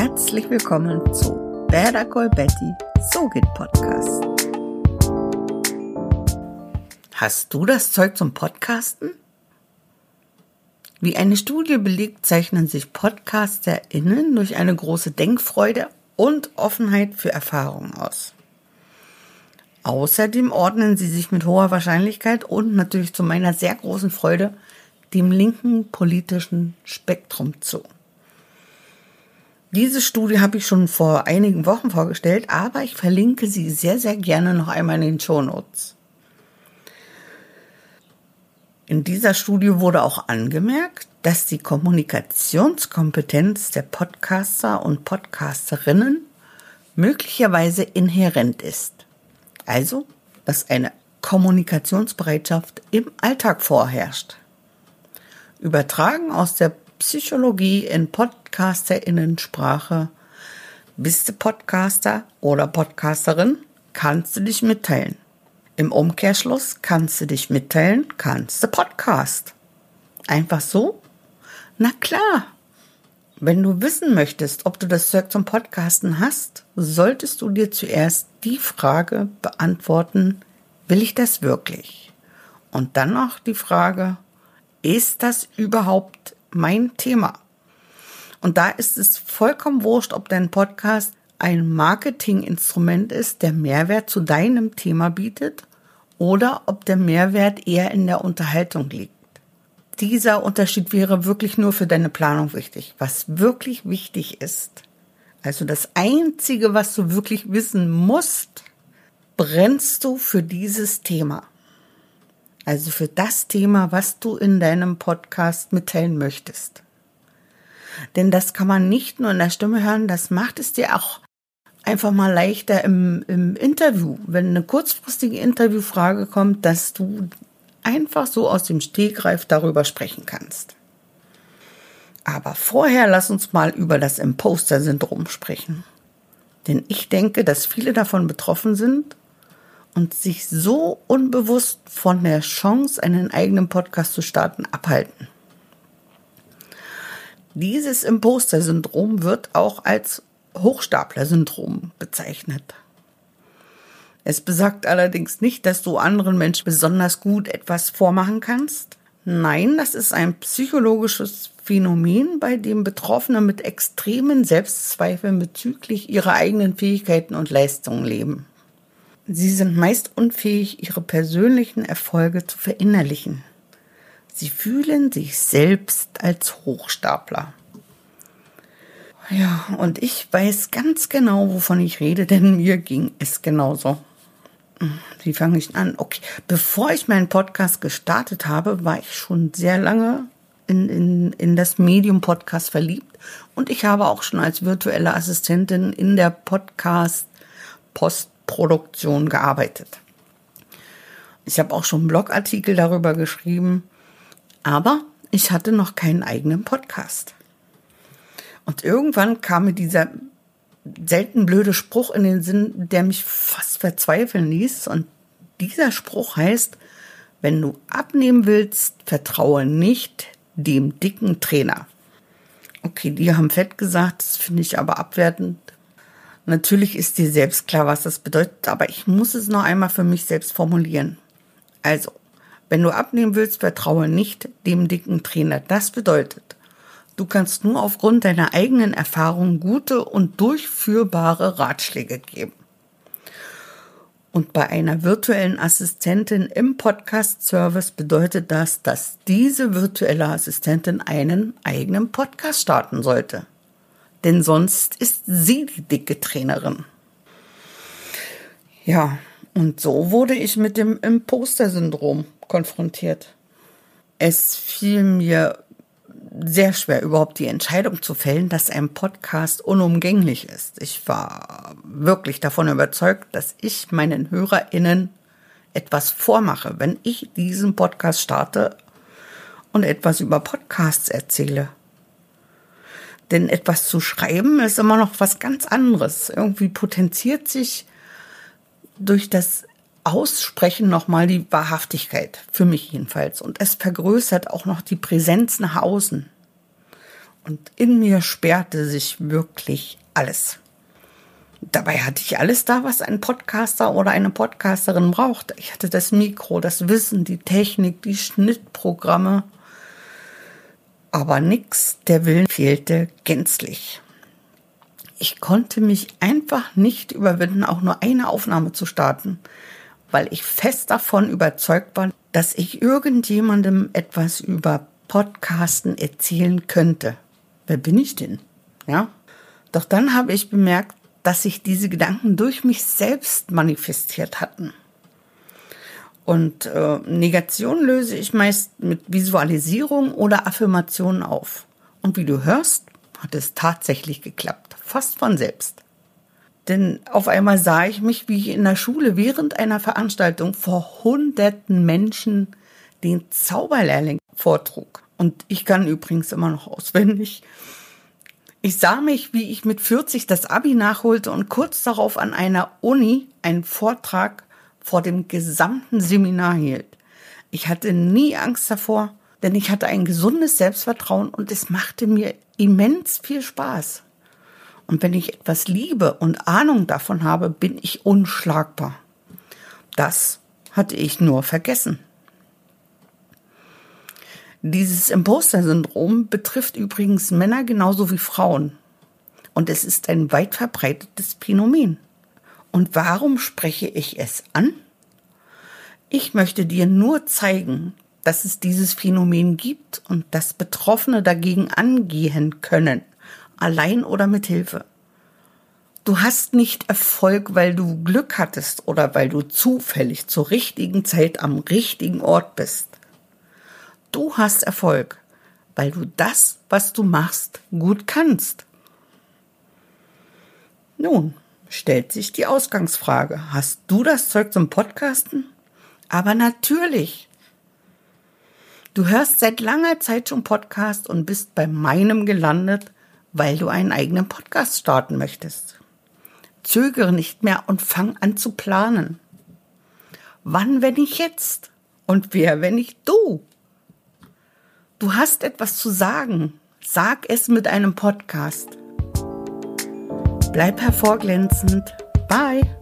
herzlich willkommen zu Berda Betty So geht Podcast. Hast du das Zeug zum Podcasten? Wie eine Studie belegt, zeichnen sich PodcasterInnen durch eine große Denkfreude und Offenheit für Erfahrungen aus. Außerdem ordnen sie sich mit hoher Wahrscheinlichkeit und natürlich zu meiner sehr großen Freude dem linken politischen Spektrum zu. Diese Studie habe ich schon vor einigen Wochen vorgestellt, aber ich verlinke sie sehr, sehr gerne noch einmal in den Show Notes. In dieser Studie wurde auch angemerkt, dass die Kommunikationskompetenz der Podcaster und Podcasterinnen möglicherweise inhärent ist. Also, dass eine Kommunikationsbereitschaft im Alltag vorherrscht. Übertragen aus der Psychologie in PodcasterInnen-Sprache. Bist du Podcaster oder Podcasterin? Kannst du dich mitteilen. Im Umkehrschluss kannst du dich mitteilen, kannst du Podcast. Einfach so? Na klar. Wenn du wissen möchtest, ob du das Zeug zum Podcasten hast, solltest du dir zuerst die Frage beantworten, will ich das wirklich? Und dann noch die Frage, ist das überhaupt mein Thema? Und da ist es vollkommen wurscht, ob dein Podcast ein Marketinginstrument ist, der Mehrwert zu deinem Thema bietet oder ob der Mehrwert eher in der Unterhaltung liegt. Dieser Unterschied wäre wirklich nur für deine Planung wichtig. Was wirklich wichtig ist, also das Einzige, was du wirklich wissen musst, brennst du für dieses Thema. Also für das Thema, was du in deinem Podcast mitteilen möchtest. Denn das kann man nicht nur in der Stimme hören, das macht es dir auch einfach mal leichter im, im Interview, wenn eine kurzfristige Interviewfrage kommt, dass du einfach so aus dem Stegreif darüber sprechen kannst. Aber vorher lass uns mal über das Imposter-Syndrom sprechen. Denn ich denke, dass viele davon betroffen sind und sich so unbewusst von der Chance, einen eigenen Podcast zu starten, abhalten. Dieses Imposter-Syndrom wird auch als Hochstapler-Syndrom bezeichnet. Es besagt allerdings nicht, dass du anderen Menschen besonders gut etwas vormachen kannst. Nein, das ist ein psychologisches Phänomen, bei dem Betroffene mit extremen Selbstzweifeln bezüglich ihrer eigenen Fähigkeiten und Leistungen leben. Sie sind meist unfähig, ihre persönlichen Erfolge zu verinnerlichen. Sie fühlen sich selbst als Hochstapler. Ja, und ich weiß ganz genau, wovon ich rede, denn mir ging es genauso. Wie fange ich an? Okay, bevor ich meinen Podcast gestartet habe, war ich schon sehr lange in, in, in das Medium Podcast verliebt und ich habe auch schon als virtuelle Assistentin in der Podcast Post Produktion gearbeitet. Ich habe auch schon Blogartikel darüber geschrieben, aber ich hatte noch keinen eigenen Podcast. Und irgendwann kam mir dieser selten blöde Spruch in den Sinn, der mich fast verzweifeln ließ. Und dieser Spruch heißt, wenn du abnehmen willst, vertraue nicht dem dicken Trainer. Okay, die haben fett gesagt, das finde ich aber abwertend. Natürlich ist dir selbst klar, was das bedeutet, aber ich muss es noch einmal für mich selbst formulieren. Also, wenn du abnehmen willst, vertraue nicht dem dicken Trainer. Das bedeutet, du kannst nur aufgrund deiner eigenen Erfahrung gute und durchführbare Ratschläge geben. Und bei einer virtuellen Assistentin im Podcast-Service bedeutet das, dass diese virtuelle Assistentin einen eigenen Podcast starten sollte denn sonst ist sie die dicke Trainerin. Ja, und so wurde ich mit dem Imposter-Syndrom konfrontiert. Es fiel mir sehr schwer, überhaupt die Entscheidung zu fällen, dass ein Podcast unumgänglich ist. Ich war wirklich davon überzeugt, dass ich meinen HörerInnen etwas vormache, wenn ich diesen Podcast starte und etwas über Podcasts erzähle. Denn etwas zu schreiben ist immer noch was ganz anderes. Irgendwie potenziert sich durch das Aussprechen nochmal die Wahrhaftigkeit, für mich jedenfalls. Und es vergrößert auch noch die Präsenz nach außen. und in mir sperrte sich wirklich alles. Dabei hatte ich alles da, was ein Podcaster oder eine Podcasterin braucht. Ich hatte das Mikro, das Wissen, die Technik, die Schnittprogramme. Aber nix, der Willen fehlte gänzlich. Ich konnte mich einfach nicht überwinden, auch nur eine Aufnahme zu starten, weil ich fest davon überzeugt war, dass ich irgendjemandem etwas über Podcasten erzählen könnte. Wer bin ich denn? Ja? Doch dann habe ich bemerkt, dass sich diese Gedanken durch mich selbst manifestiert hatten. Und äh, Negation löse ich meist mit Visualisierung oder Affirmation auf. Und wie du hörst, hat es tatsächlich geklappt, fast von selbst. Denn auf einmal sah ich mich, wie ich in der Schule während einer Veranstaltung vor hunderten Menschen den Zauberlehrling vortrug. Und ich kann übrigens immer noch auswendig. Ich sah mich, wie ich mit 40 das Abi nachholte und kurz darauf an einer Uni einen Vortrag vor dem gesamten Seminar hielt. Ich hatte nie Angst davor, denn ich hatte ein gesundes Selbstvertrauen und es machte mir immens viel Spaß. Und wenn ich etwas liebe und Ahnung davon habe, bin ich unschlagbar. Das hatte ich nur vergessen. Dieses Imposter-Syndrom betrifft übrigens Männer genauso wie Frauen. Und es ist ein weit verbreitetes Phänomen. Und warum spreche ich es an? Ich möchte dir nur zeigen, dass es dieses Phänomen gibt und dass Betroffene dagegen angehen können allein oder mit Hilfe. Du hast nicht Erfolg, weil du Glück hattest oder weil du zufällig zur richtigen Zeit am richtigen Ort bist. Du hast Erfolg, weil du das, was du machst, gut kannst. Nun, stellt sich die Ausgangsfrage. Hast du das Zeug zum Podcasten? Aber natürlich. Du hörst seit langer Zeit schon Podcast und bist bei meinem gelandet, weil du einen eigenen Podcast starten möchtest. Zögere nicht mehr und fang an zu planen. Wann, wenn ich jetzt? Und wer, wenn ich du? Du hast etwas zu sagen. Sag es mit einem Podcast. Bleib hervorglänzend. Bye.